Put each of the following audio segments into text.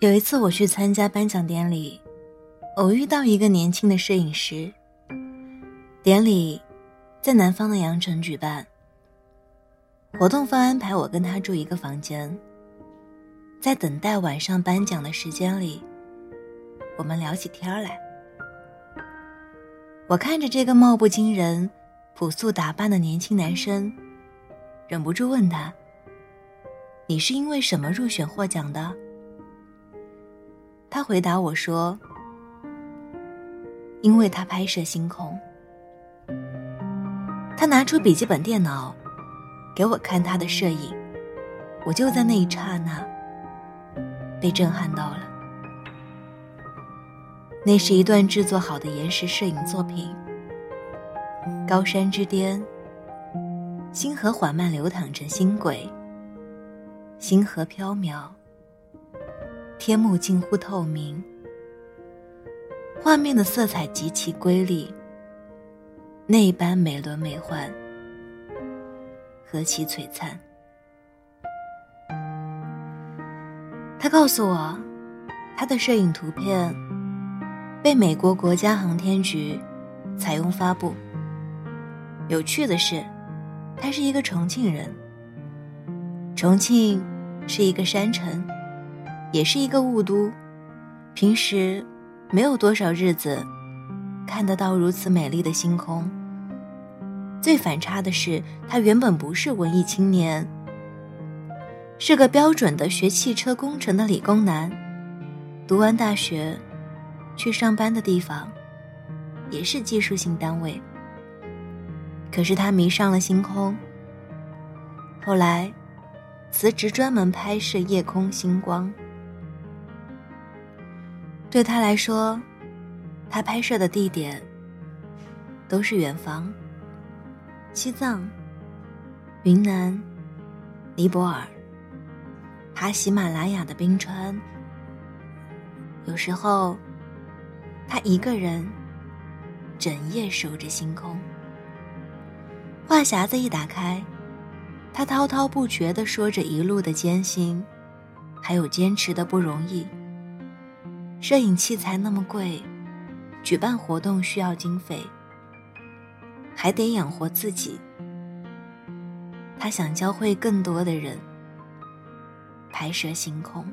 有一次我去参加颁奖典礼，偶遇到一个年轻的摄影师。典礼在南方的羊城举办，活动方安排我跟他住一个房间。在等待晚上颁奖的时间里，我们聊起天来。我看着这个貌不惊人、朴素打扮的年轻男生，忍不住问他：“你是因为什么入选获奖的？”他回答我说：“因为他拍摄星空。”他拿出笔记本电脑，给我看他的摄影，我就在那一刹那被震撼到了。那是一段制作好的延时摄影作品。高山之巅，星河缓慢流淌成星轨，星河飘渺。天幕近乎透明，画面的色彩极其瑰丽，那般美轮美奂，何其璀璨！他告诉我，他的摄影图片被美国国家航天局采用发布。有趣的是，他是一个重庆人。重庆是一个山城。也是一个雾都，平时没有多少日子看得到如此美丽的星空。最反差的是，他原本不是文艺青年，是个标准的学汽车工程的理工男。读完大学，去上班的地方也是技术性单位。可是他迷上了星空，后来辞职专门拍摄夜空星光。对他来说，他拍摄的地点都是远方：西藏、云南、尼泊尔、爬喜马拉雅的冰川。有时候，他一个人整夜守着星空。话匣子一打开，他滔滔不绝地说着一路的艰辛，还有坚持的不容易。摄影器材那么贵，举办活动需要经费，还得养活自己。他想教会更多的人拍摄星空。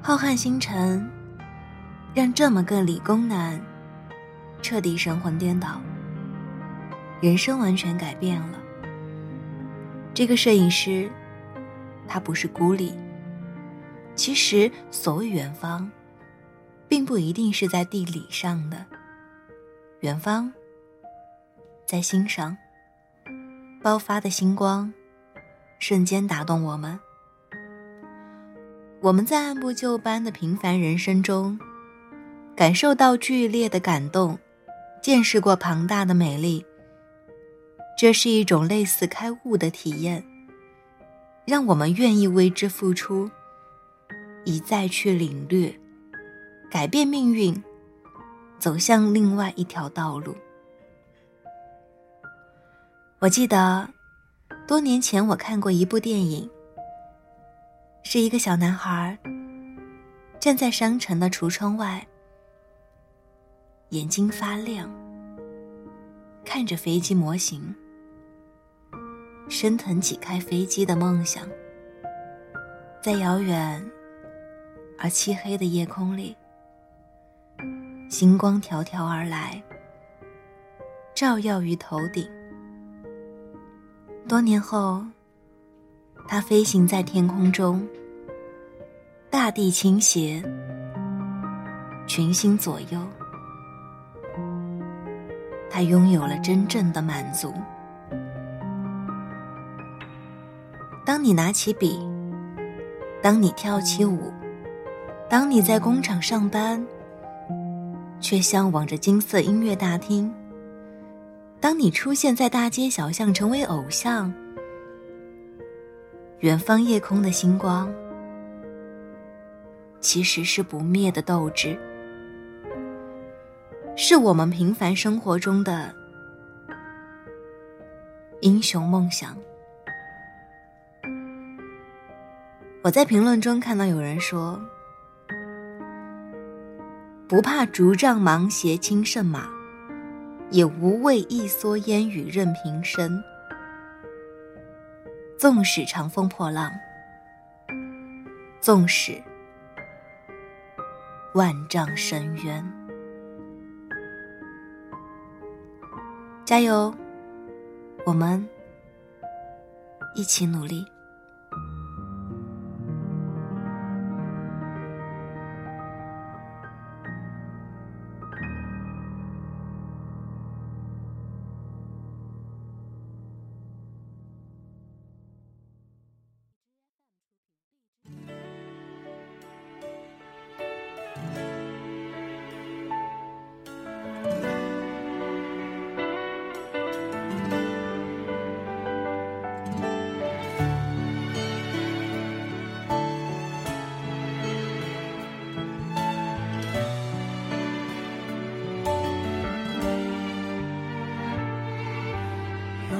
浩瀚星辰让这么个理工男彻底神魂颠倒，人生完全改变了。这个摄影师，他不是孤立。其实，所谓远方，并不一定是在地理上的远方，在心上爆发的星光，瞬间打动我们。我们在按部就班的平凡人生中，感受到剧烈的感动，见识过庞大的美丽。这是一种类似开悟的体验，让我们愿意为之付出。一再去领略，改变命运，走向另外一条道路。我记得多年前我看过一部电影，是一个小男孩站在商城的橱窗外，眼睛发亮，看着飞机模型，升腾起开飞机的梦想，在遥远。而漆黑的夜空里，星光迢迢而来，照耀于头顶。多年后，他飞行在天空中，大地倾斜，群星左右，他拥有了真正的满足。当你拿起笔，当你跳起舞。当你在工厂上班，却向往着金色音乐大厅；当你出现在大街小巷，成为偶像，远方夜空的星光，其实是不灭的斗志，是我们平凡生活中的英雄梦想。我在评论中看到有人说：“不怕竹杖芒鞋轻胜马，也无畏一蓑烟雨任平生。纵使长风破浪，纵使万丈深渊，加油！我们一起努力。”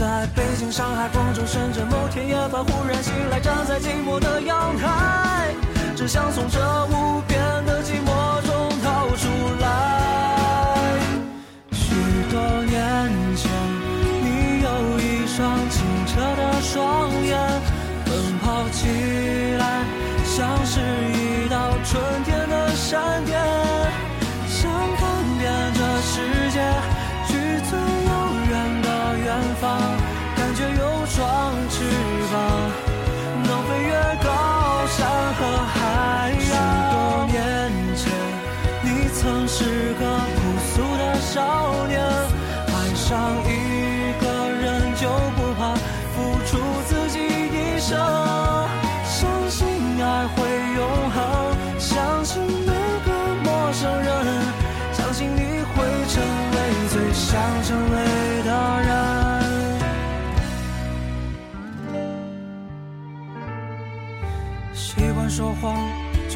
在北京、上海、广州、深圳，某天夜半忽然醒来，站在寂寞的阳台，只想从这无边的寂寞中逃出来。许多年前，你有一双清澈的双眼，奔跑起来像是一道春天的闪电，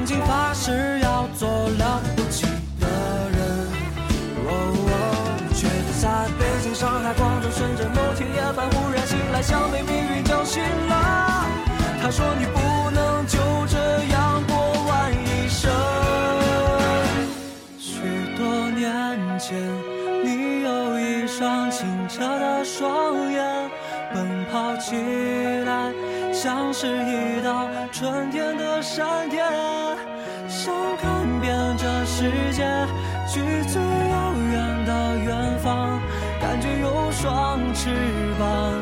曾经发誓要做了不起的人，却在北京、上海、广州、深圳，某天夜半忽然醒来，像被命运叫醒了。他说你不能就这样过完一生。许多年前，你有一双清澈的双眼，奔跑起来。像是一道春天的闪电，世界，去最遥远的远方，感觉有双翅膀，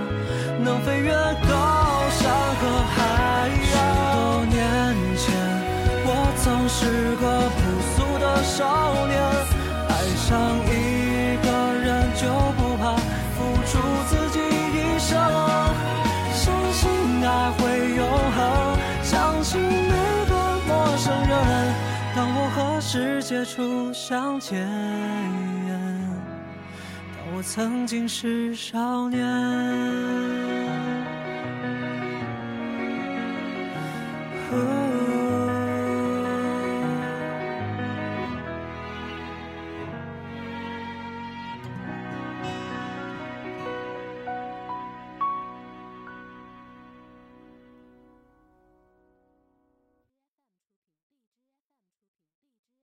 能飞越高山和海洋。许多年前，我曾是个朴素的少年，和世界初相见，当我曾经是少年。